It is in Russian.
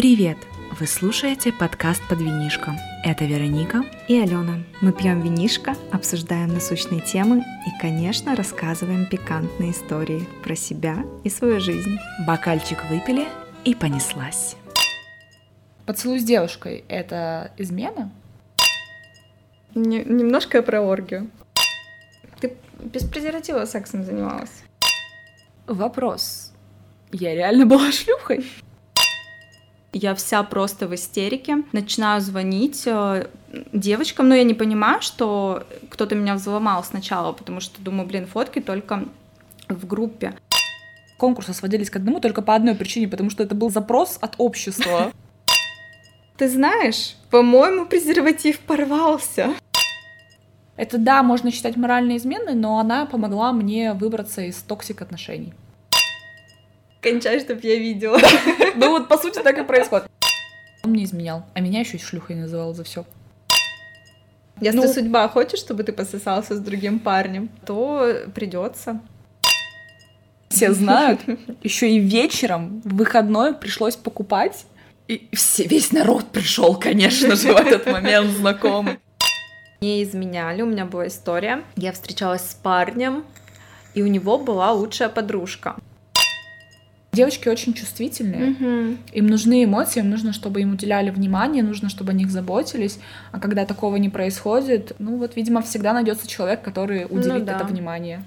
Привет! Вы слушаете подкаст «Под винишко». Это Вероника и Алена. Мы пьем винишко, обсуждаем насущные темы и, конечно, рассказываем пикантные истории про себя и свою жизнь. Бокальчик выпили и понеслась. Поцелуй с девушкой — это измена? Не- немножко про оргию. Ты без презерватива сексом занималась? Вопрос. Я реально была шлюхой? Я вся просто в истерике. Начинаю звонить э, девочкам, но я не понимаю, что кто-то меня взломал сначала, потому что думаю, блин, фотки только в группе. Конкурсы сводились к одному только по одной причине, потому что это был запрос от общества. Ты знаешь, по-моему, презерватив порвался. Это, да, можно считать моральной изменой, но она помогла мне выбраться из toxic отношений. Кончай, чтоб я видела. Ну вот, по сути, так и происходит. Он мне изменял, а меня еще и шлюхой называл за все. Если Ну- судьба хочет, чтобы ты пососался с другим парнем, то придется. Все знают. Еще и вечером в выходной пришлось покупать. И все, весь народ пришел, конечно же, в этот момент знакомый. Мне изменяли, у меня была история. Я встречалась с парнем, и у него была лучшая подружка. Девочки очень чувствительные. Им нужны эмоции, им нужно, чтобы им уделяли внимание, нужно, чтобы о них заботились. А когда такого не происходит, ну вот, видимо, всегда найдется человек, который уделит да. это внимание.